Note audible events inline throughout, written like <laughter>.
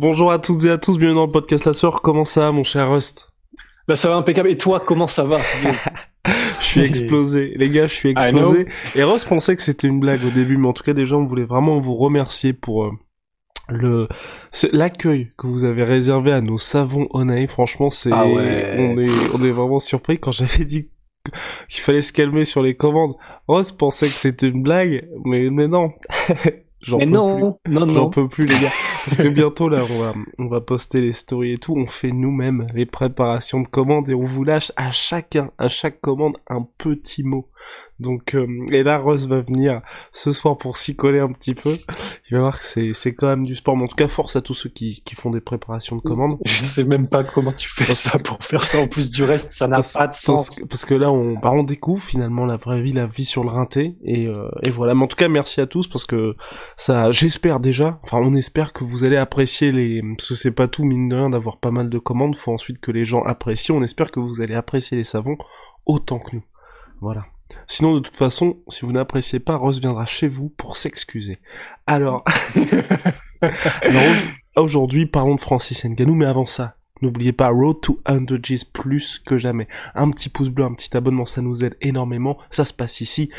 Bonjour à toutes et à tous, bienvenue dans le podcast La Soeur. Comment ça va mon cher Rust Bah ça va impeccable. Et toi, comment ça va <laughs> <laughs> Je suis explosé. Les gars, je suis explosé. Et Rust pensait que c'était une blague au début, mais en tout cas, des gens voulaient vraiment vous remercier pour... Euh, le l'accueil que vous avez réservé à nos savons Onaï, franchement, c'est ah on est on est vraiment surpris quand j'avais dit qu'il fallait se calmer sur les commandes. Rose pensait que c'était une blague, mais mais non. <laughs> J'en peux non, plus. non, J'en peux plus les gars. Parce que bientôt là, on va on va poster les stories et tout. On fait nous-mêmes les préparations de commandes et on vous lâche à chacun, à chaque commande, un petit mot. Donc euh, et là Rose va venir ce soir pour s'y coller un petit peu. Il va voir que c'est c'est quand même du sport. Mais en tout cas, force à tous ceux qui qui font des préparations de commandes. <laughs> Je sais même pas comment tu fais ça pour faire ça en plus du reste, ça n'a pas de sens. Parce que, là on bah, on découvre finalement la vraie vie, la vie sur le rinté et euh, et voilà. Mais en tout cas, merci à tous parce que ça j'espère déjà, enfin on espère que vous allez apprécier les parce que c'est pas tout mine de rien d'avoir pas mal de commandes, faut ensuite que les gens apprécient. On espère que vous allez apprécier les savons autant que nous. Voilà. Sinon, de toute façon, si vous n'appréciez pas, Rose viendra chez vous pour s'excuser. Alors, <laughs> <laughs> aujourd'hui, parlons de Francis Nganou, mais avant ça, n'oubliez pas Road to 100 G's plus que jamais. Un petit pouce bleu, un petit abonnement, ça nous aide énormément. Ça se passe ici.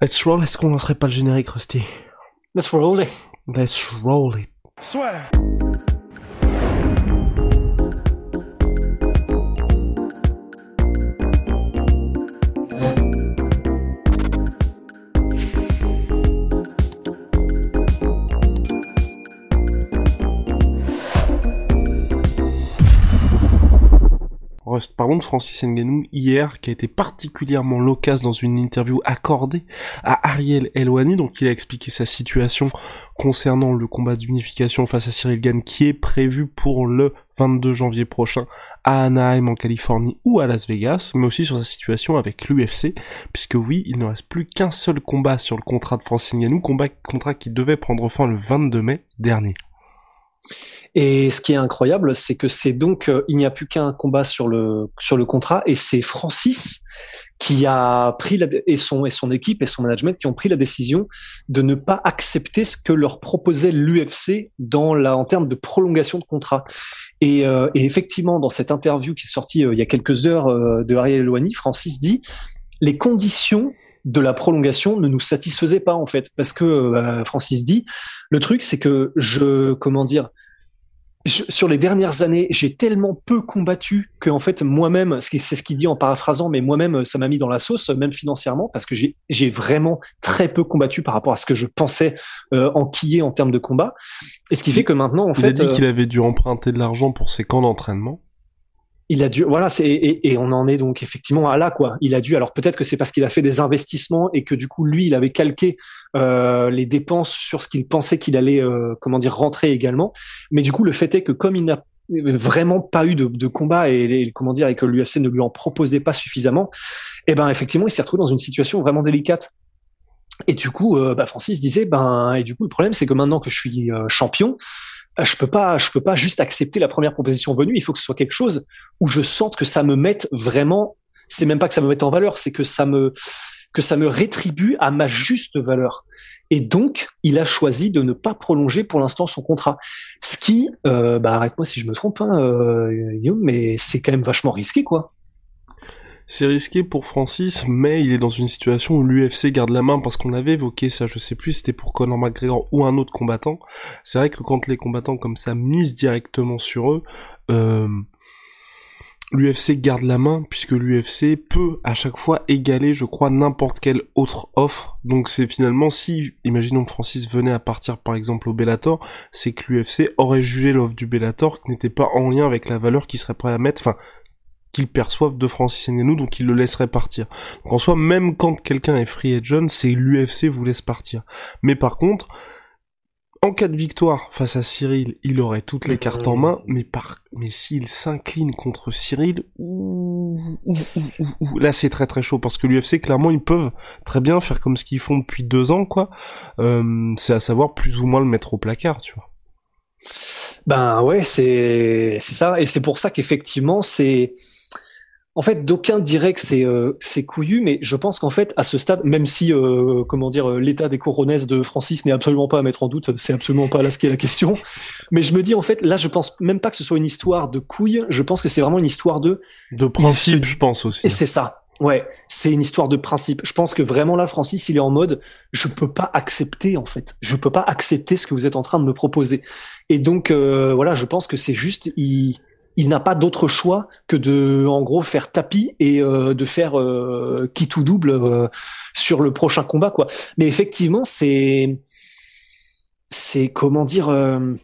Let's roll. Est-ce qu'on lancerait pas le générique, Rusty? Let's roll it. Let's roll it. Swear. Parlons de Francis Ngannou hier, qui a été particulièrement loquace dans une interview accordée à Ariel Elwani, donc il a expliqué sa situation concernant le combat d'unification face à Cyril Gann qui est prévu pour le 22 janvier prochain à Anaheim en Californie ou à Las Vegas, mais aussi sur sa situation avec l'UFC, puisque oui, il ne reste plus qu'un seul combat sur le contrat de Francis Ngannou, combat, contrat qui devait prendre fin le 22 mai dernier. Et ce qui est incroyable, c'est que c'est donc euh, il n'y a plus qu'un combat sur le sur le contrat et c'est Francis qui a pris la, et son et son équipe et son management qui ont pris la décision de ne pas accepter ce que leur proposait l'UFC dans la en termes de prolongation de contrat. Et, euh, et effectivement, dans cette interview qui est sortie euh, il y a quelques heures de Ariel Elouani, Francis dit les conditions de la prolongation ne nous satisfaisaient pas en fait parce que Francis dit le truc c'est que je comment dire sur les dernières années, j'ai tellement peu combattu que en fait moi-même, c'est ce qu'il dit en paraphrasant, mais moi-même ça m'a mis dans la sauce, même financièrement, parce que j'ai vraiment très peu combattu par rapport à ce que je pensais euh, enquiller en termes de combat. Et ce qui fait que maintenant, en il fait, a dit qu'il avait dû emprunter de l'argent pour ses camps d'entraînement il a dû, voilà, c'est et, et, on en est donc effectivement à là quoi. Il a dû, alors peut-être que c'est parce qu'il a fait des investissements et que du coup lui il avait calqué euh, les dépenses sur ce qu'il pensait qu'il allait, euh, comment dire, rentrer également. Mais du coup le fait est que comme il n'a vraiment pas eu de, de combat et, comment dire et que l'UFC ne lui en proposait pas suffisamment, et eh ben effectivement il s'est retrouvé dans une situation vraiment délicate. Et du coup, euh, bah, Francis disait, ben et du coup le problème c'est que maintenant que je suis euh, champion, je peux pas, je peux pas juste accepter la première proposition venue. Il faut que ce soit quelque chose où je sente que ça me mette vraiment. C'est même pas que ça me mette en valeur, c'est que ça me que ça me rétribue à ma juste valeur. Et donc, il a choisi de ne pas prolonger pour l'instant son contrat. Ce qui, euh, bah arrête-moi si je me trompe, hein, euh, mais c'est quand même vachement risqué, quoi. C'est risqué pour Francis, mais il est dans une situation où l'UFC garde la main parce qu'on avait évoqué ça, je sais plus, c'était pour Conor McGregor ou un autre combattant. C'est vrai que quand les combattants comme ça misent directement sur eux, euh, l'UFC garde la main puisque l'UFC peut à chaque fois égaler, je crois, n'importe quelle autre offre. Donc c'est finalement si, imaginons que Francis venait à partir par exemple au Bellator, c'est que l'UFC aurait jugé l'offre du Bellator qui n'était pas en lien avec la valeur qu'il serait prêt à mettre, enfin qu'ils perçoivent de Francis Ngannou, donc ils le laisseraient partir. Donc en soi, même quand quelqu'un est free agent, c'est l'UFC vous laisse partir. Mais par contre, en cas de victoire face à Cyril, il aurait toutes les cartes en main, mais par, mais s'il s'incline contre Cyril, là c'est très très chaud parce que l'UFC clairement ils peuvent très bien faire comme ce qu'ils font depuis deux ans quoi. Euh, c'est à savoir plus ou moins le mettre au placard, tu vois. Ben ouais, c'est c'est ça et c'est pour ça qu'effectivement c'est en fait, d'aucuns diraient que c'est euh, couillu, mais je pense qu'en fait, à ce stade, même si euh, comment dire, euh, l'état des coronesses de Francis n'est absolument pas à mettre en doute, c'est absolument pas là ce qui est la question. Mais je me dis en fait, là, je pense même pas que ce soit une histoire de couilles. Je pense que c'est vraiment une histoire de de principe, je pense aussi. Et c'est ça. Ouais, c'est une histoire de principe. Je pense que vraiment là, Francis, il est en mode, je peux pas accepter en fait. Je peux pas accepter ce que vous êtes en train de me proposer. Et donc voilà, je pense que c'est juste, il il n'a pas d'autre choix que de, en gros, faire tapis et euh, de faire euh, qui tout double euh, sur le prochain combat, quoi. Mais effectivement, c'est, c'est comment dire, euh,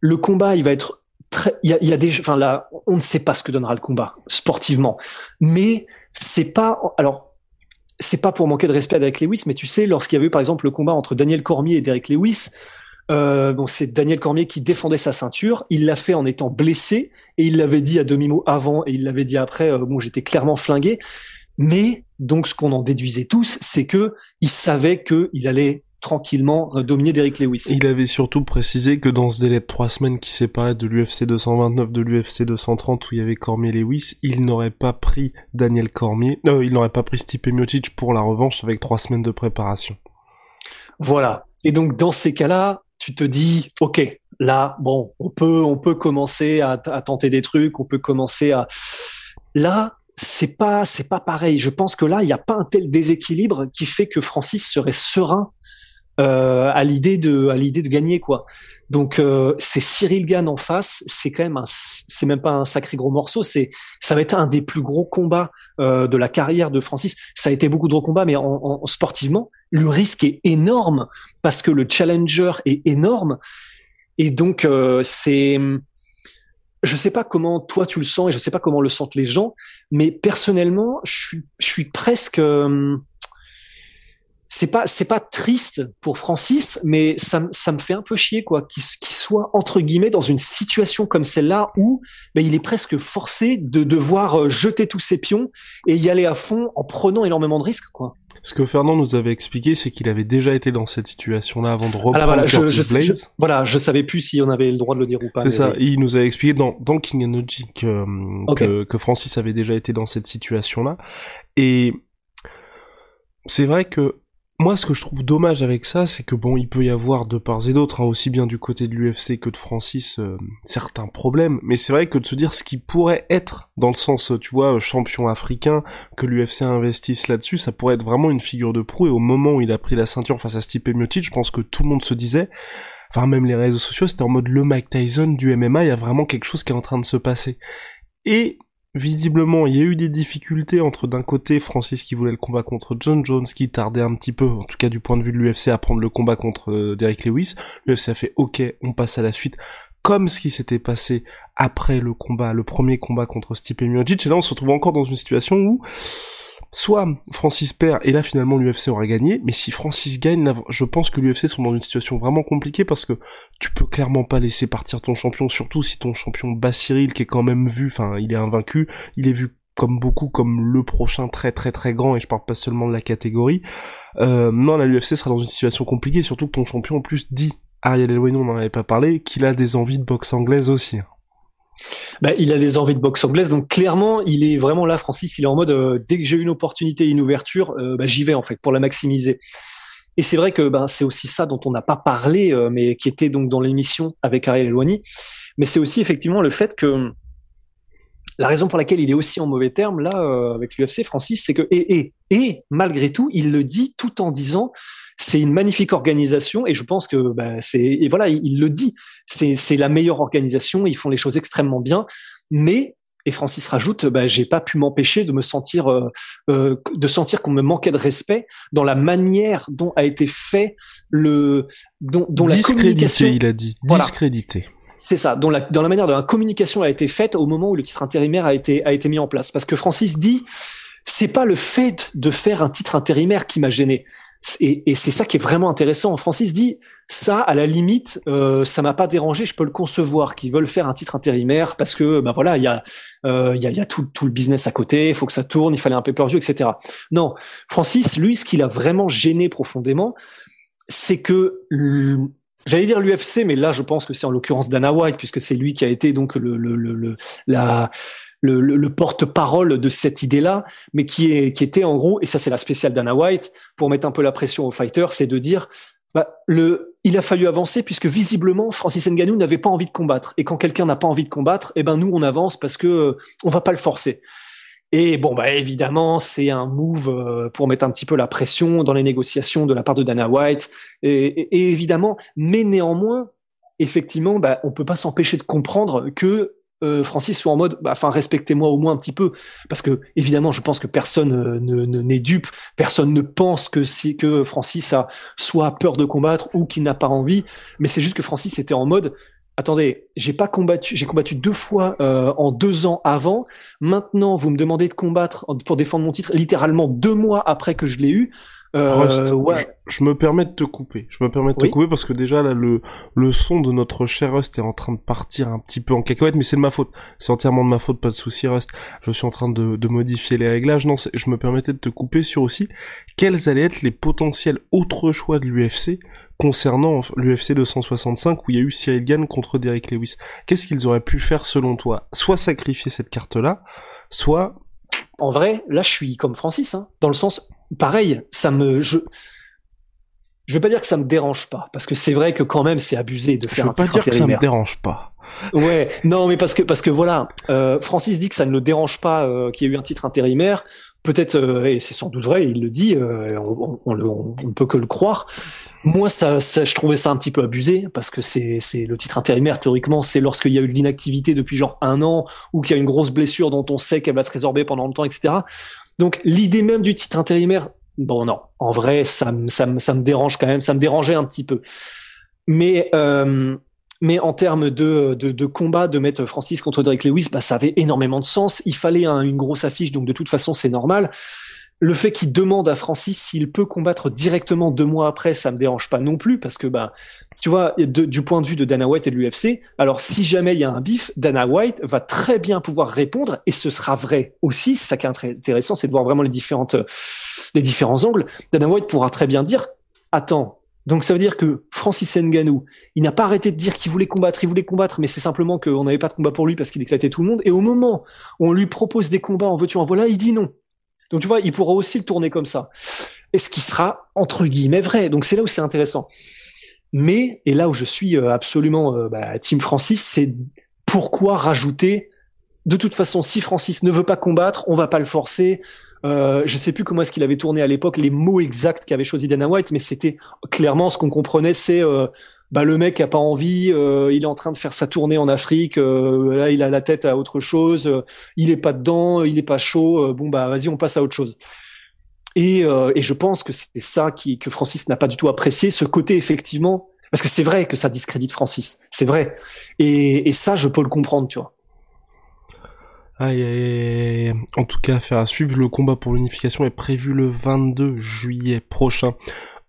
le combat, il va être très, il y a, y a des, enfin là, on ne sait pas ce que donnera le combat sportivement, mais c'est pas, alors. C'est pas pour manquer de respect à Derek Lewis, mais tu sais, lorsqu'il y avait eu par exemple le combat entre Daniel Cormier et Derek Lewis, euh, bon, c'est Daniel Cormier qui défendait sa ceinture. Il l'a fait en étant blessé et il l'avait dit à demi mot avant et il l'avait dit après. Euh, bon, j'étais clairement flingué. Mais donc, ce qu'on en déduisait tous, c'est que il savait que il allait tranquillement dominer Derrick Lewis. Il avait surtout précisé que dans ce délai de trois semaines qui séparait de l'UFC 229 de l'UFC 230 où il y avait Cormier Lewis, il n'aurait pas pris Daniel Cormier, non, il n'aurait pas pris Stipe Miocic pour la revanche avec trois semaines de préparation. Voilà. Et donc dans ces cas-là, tu te dis, ok, là, bon, on peut, on peut commencer à, tenter des trucs, on peut commencer à. Là, c'est pas, c'est pas pareil. Je pense que là, il n'y a pas un tel déséquilibre qui fait que Francis serait serein euh, à l'idée de, à l'idée de gagner quoi. Donc euh, c'est Cyril Gann en face, c'est quand même c'est même pas un sacré gros morceau, c'est, ça va être un des plus gros combats euh, de la carrière de Francis. Ça a été beaucoup de gros combats, mais en, en sportivement, le risque est énorme parce que le challenger est énorme. Et donc, euh, c'est, je sais pas comment toi tu le sens et je sais pas comment le sentent les gens, mais personnellement, je suis, je suis presque, euh, c'est pas, c'est pas triste pour Francis, mais ça, ça me fait un peu chier quoi, qu'il soit entre guillemets dans une situation comme celle-là où ben, il est presque forcé de devoir euh, jeter tous ses pions et y aller à fond en prenant énormément de risques quoi. Ce que Fernand nous avait expliqué, c'est qu'il avait déjà été dans cette situation-là avant de reprendre ah voilà, je, je, voilà, je savais plus si on avait le droit de le dire ou pas. C'est ça. Il nous avait expliqué dans, dans King Energy que, que, que Francis avait déjà été dans cette situation-là. Et c'est vrai que moi, ce que je trouve dommage avec ça, c'est que bon, il peut y avoir de parts et d'autres, hein, aussi bien du côté de l'UFC que de Francis, euh, certains problèmes. Mais c'est vrai que de se dire ce qui pourrait être, dans le sens, tu vois, champion africain, que l'UFC investisse là-dessus, ça pourrait être vraiment une figure de proue. Et au moment où il a pris la ceinture face à Stipe Miocic, je pense que tout le monde se disait, enfin même les réseaux sociaux, c'était en mode le Mike Tyson du MMA, il y a vraiment quelque chose qui est en train de se passer. Et visiblement, il y a eu des difficultés entre d'un côté Francis qui voulait le combat contre John Jones, qui tardait un petit peu, en tout cas du point de vue de l'UFC, à prendre le combat contre euh, Derek Lewis. L'UFC a fait OK, on passe à la suite, comme ce qui s'était passé après le combat, le premier combat contre Stipe Miocic. Et là, on se retrouve encore dans une situation où soit Francis perd et là finalement l'UFC aura gagné, mais si Francis gagne, je pense que l'UFC sont dans une situation vraiment compliquée parce que tu peux clairement pas laisser partir ton champion, surtout si ton champion Cyril qui est quand même vu, enfin il est invaincu, il est vu comme beaucoup comme le prochain très très très grand et je parle pas seulement de la catégorie. Euh, non, la l'UFC sera dans une situation compliquée, surtout que ton champion en plus dit Ariel Elwayno, on n'en avait pas parlé, qu'il a des envies de boxe anglaise aussi. Bah, il a des envies de boxe anglaise, donc clairement, il est vraiment là, Francis. Il est en mode euh, dès que j'ai une opportunité, une ouverture, euh, bah, j'y vais en fait pour la maximiser. Et c'est vrai que ben, c'est aussi ça dont on n'a pas parlé, euh, mais qui était donc dans l'émission avec Ariel Eloigny. Mais c'est aussi effectivement le fait que la raison pour laquelle il est aussi en mauvais terme là avec l'UFC, Francis, c'est que et, et et malgré tout, il le dit tout en disant c'est une magnifique organisation et je pense que bah, c'est et voilà il, le dit c'est c'est la meilleure organisation ils font les choses extrêmement bien mais et Francis rajoute, bah, j'ai pas pu m'empêcher de me sentir, euh, euh, de sentir qu'on me manquait de respect dans la manière dont a été fait le, dont, dont la communication. il a dit. Discrédité. C'est ça, dans la, dans la manière dont la communication a été faite au moment où le titre intérimaire a été, a été mis en place. Parce que Francis dit, c'est pas le fait de faire un titre intérimaire qui m'a gêné. Et, et c'est ça qui est vraiment intéressant. Francis dit, ça, à la limite, euh, ça m'a pas dérangé. Je peux le concevoir qu'ils veulent faire un titre intérimaire parce que, ben voilà, il y a, euh, tout, le business à côté. Il faut que ça tourne. Il fallait un pay-per-view, etc. Non, Francis, lui, ce qui a vraiment gêné profondément, c'est que J'allais dire l'UFC, mais là, je pense que c'est en l'occurrence Dana White, puisque c'est lui qui a été donc le, la, le, le porte-parole de cette idée-là, mais qui, est, qui était en gros, et ça c'est la spéciale Dana White, pour mettre un peu la pression aux fighters, c'est de dire, bah, le, il a fallu avancer puisque visiblement Francis Ngannou n'avait pas envie de combattre. Et quand quelqu'un n'a pas envie de combattre, eh ben nous on avance parce que euh, on va pas le forcer. Et bon, bah évidemment, c'est un move euh, pour mettre un petit peu la pression dans les négociations de la part de Dana White. Et, évidemment, mais néanmoins, effectivement, bah, on peut pas s'empêcher de comprendre que euh, Francis soit en mode, bah, enfin respectez-moi au moins un petit peu, parce que évidemment, je pense que personne euh, ne n'est dupe, personne ne pense que si que Francis a soit peur de combattre ou qu'il n'a pas envie, mais c'est juste que Francis était en mode, attendez, j'ai pas combattu, j'ai combattu deux fois euh, en deux ans avant. Maintenant, vous me demandez de combattre pour défendre mon titre littéralement deux mois après que je l'ai eu. Euh, je, me permets de te couper. Je me permets de te couper parce que déjà là le le son de notre cher Rust est en train de partir un petit peu en cacahuète, mais c'est de ma faute. C'est entièrement de ma faute, pas de souci Rust. Je suis en train de, de modifier les réglages. Non, je me permettais de te couper sur aussi quels allaient être les potentiels autres choix de l'UFC concernant l'UFC 265 où il y a eu Cyril Gann contre Derek Lewis. Qu'est-ce qu'ils auraient pu faire selon toi? Soit sacrifier cette carte-là, soit en vrai, là, je suis comme Francis, hein, dans le sens, pareil, ça me, je, je vais pas dire que ça me dérange pas, parce que c'est vrai que quand même, c'est abusé de faire je un titre pas dire que ça me dérange pas. Ouais, non, mais parce que parce que voilà, euh, Francis dit que ça ne le dérange pas euh, qu'il y ait eu un titre intérimaire. Peut-être, euh, et c'est sans doute vrai, il le dit, on, on, on, peut que le croire. Moi, ça, ça, je trouvais ça un petit peu abusé parce que c'est, c'est le titre intérimaire théoriquement, c'est lorsqu'il y a eu de l'inactivité depuis genre un an ou qu'il y a une grosse blessure dont on sait qu'elle va se résorber pendant longtemps, etc. Donc l'idée même du titre intérimaire, bon non, en vrai, ça, ça, ça me dérange quand même, ça me dérangeait un petit peu. Mais euh, mais en termes de, de, combat, de mettre Francis contre Drake Lewis, bah, ça avait énormément de sens. Il fallait une grosse affiche, donc de toute façon, c'est normal le fait qu'il demande à Francis s'il peut combattre directement deux mois après, ça me dérange pas non plus parce que bah tu vois du point de vue de Dana White et de l'UFC, alors si jamais il y a un bif, Dana White va très bien pouvoir répondre et ce sera vrai aussi. C'est ça qui est intéressant, c'est de voir vraiment les différentes les différents angles. Dana White pourra très bien dire attends. Donc ça veut dire que Francis Ngannou, il n'a pas arrêté de dire qu'il voulait combattre, il voulait combattre, mais c'est simplement qu'on n'avait pas de combat pour lui parce qu'il éclatait tout le monde. Et au moment où on lui propose des combats en veux-tu en voilà, il dit non. Donc tu vois, il pourra aussi le tourner comme ça. Et ce qui sera entre guillemets vrai. Donc c'est là où c'est intéressant. Mais et là où je suis euh, absolument euh, bah, Team Francis, c'est pourquoi rajouter. De toute façon, si Francis ne veut pas combattre, on va pas le forcer. Euh, je sais plus comment est-ce qu'il avait tourné à l'époque les mots exacts qu'avait choisi Dana White, mais c'était clairement ce qu'on comprenait, c'est euh, bah le mec a pas envie, euh, il est en train de faire sa tournée en Afrique, euh, là il a la tête à autre chose, il est pas dedans, il est pas chaud, bon bah vas-y on passe à autre chose. Et, et je pense que c'est ça qui, que Francis n'a pas du tout apprécié, ce côté effectivement, parce que c'est vrai que ça discrédite Francis, c'est vrai. Et, et ça je peux le comprendre, tu vois. Aïe, aïe, En tout cas, faire à suivre, le combat pour l'unification est prévu le 22 juillet prochain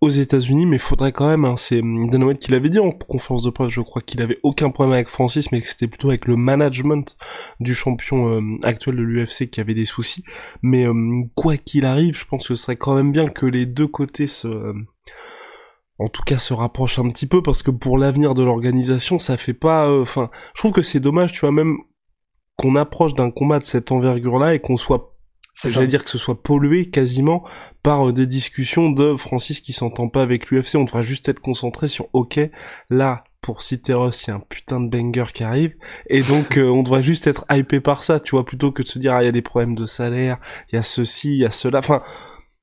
aux États-Unis, mais faudrait quand même, hein, c'est Dana White qui l'avait dit en conférence de presse, je crois qu'il avait aucun problème avec Francis, mais que c'était plutôt avec le management du champion euh, actuel de l'UFC qui avait des soucis. Mais euh, quoi qu'il arrive, je pense que ce serait quand même bien que les deux côtés se... Euh, en tout cas se rapprochent un petit peu parce que pour l'avenir de l'organisation ça fait pas enfin je trouve que c'est dommage tu vois même qu'on approche d'un combat de cette envergure là et qu'on soit J'allais dire que ce soit pollué quasiment par euh, des discussions de Francis qui s'entend pas avec l'UFC. On devrait juste être concentré sur OK, là, pour citer Ross, il y a un putain de banger qui arrive, et donc <laughs> euh, on devrait juste être hypé par ça, tu vois, plutôt que de se dire, ah, il y a des problèmes de salaire, il y a ceci, il y a cela, enfin,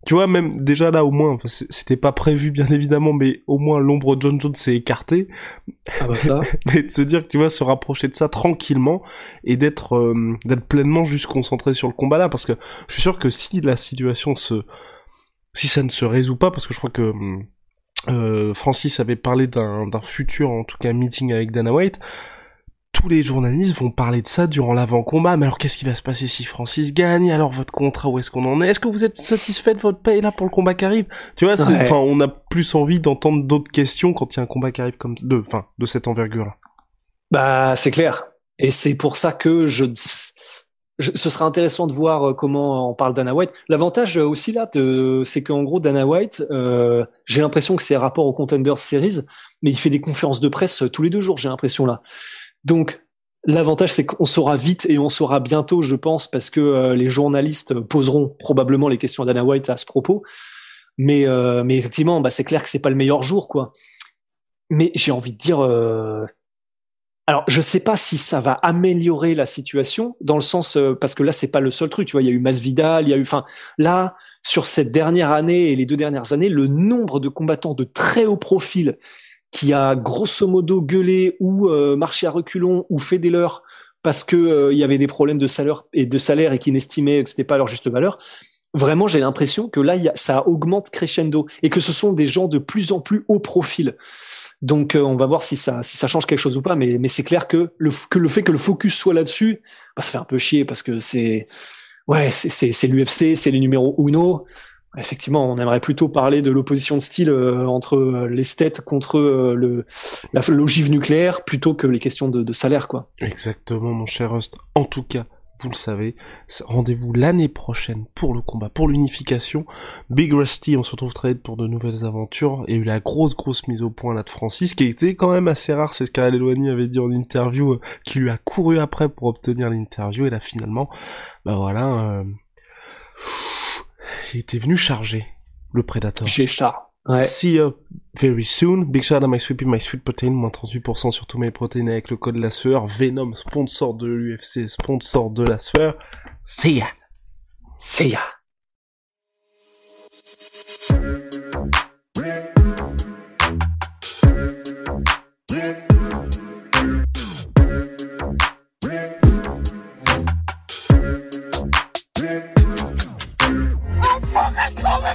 tu vois, même déjà là au moins, c'était pas prévu bien <laughs> évidemment, mais au moins l'ombre de John Jones s'est écartée. Ah bah ça. <laughs> mais de se dire que tu vas se rapprocher de ça tranquillement et d'être euh, d'être pleinement juste concentré sur le combat là, parce que je suis sûr que si la situation se, si ça ne se résout pas, parce que je crois que euh, Francis avait parlé d'un d'un futur en tout cas meeting avec Dana White tous les journalistes vont parler de ça durant l'avant-combat. Mais alors, qu'est-ce qui va se passer si Francis gagne? Alors, votre contrat, où est-ce qu'on en est? Est-ce que vous êtes satisfait de votre paye là pour le combat qui arrive? Tu vois, enfin, on a plus envie d'entendre d'autres questions quand il y a un combat qui arrive comme de, enfin, de cette envergure-là. Bah, c'est clair. Et c'est pour ça que je, ce sera intéressant de voir euh, comment on parle Dana White. L'avantage euh, aussi là, c'est qu'en gros Dana White, euh, j'ai l'impression que c'est rapport aux Contenders Series, mais il fait des conférences de presse tous les deux jours. J'ai l'impression là. Donc, L'avantage, c'est qu'on saura vite et on saura bientôt, je pense, parce que euh, les journalistes poseront probablement les questions à Dana White à ce propos. Mais, euh, mais effectivement, bah, c'est clair que c'est pas le meilleur jour, quoi. Mais j'ai envie de dire, euh... alors je sais pas si ça va améliorer la situation dans le sens parce que là c'est pas le seul truc. Tu vois, il y a eu Masvidal, il y a eu, enfin là sur cette dernière année et les deux dernières années, le nombre de combattants de très haut profil qui a grosso modo gueulé ou euh, marché à reculons ou fait des leurs parce que euh, il y avait des problèmes de salaire et de salaire et qui n'estimaient que c'était pas leur juste valeur. Vraiment, j'ai l'impression que là, y a, ça augmente crescendo et que ce sont des gens de plus en plus haut profil. Donc, euh, on va voir si ça, si ça change quelque chose ou pas. Mais, mais c'est clair que le, que le fait que le focus soit là-dessus, bah, ça fait un peu chier parce que c'est, ouais, c'est, c'est l'UFC, c'est les numéros uno. Effectivement, on aimerait plutôt parler de l'opposition de style euh, entre euh, l'esthète contre euh, le, la l'ogive nucléaire plutôt que les questions de, de, salaire, quoi. Exactement, mon cher Rust. En tout cas, vous le savez, rendez-vous l'année prochaine pour le combat, pour l'unification. Big Rusty, on se retrouve très vite pour de nouvelles aventures. Il y a eu la grosse, grosse mise au point là de Francis, qui était quand même assez rare, c'est ce qu'Alain Eloigny avait dit en interview, qui lui a couru après pour obtenir l'interview, et là finalement, bah voilà... Était venu charger le Predator. J'ai. Ouais. See you very soon. Big shout out à My Sweet My Sweet Protein, moins 38% sur tous mes protéines avec le code la sueur. Venom, sponsor de l'UFC, sponsor de la sueur. See ya. See ya.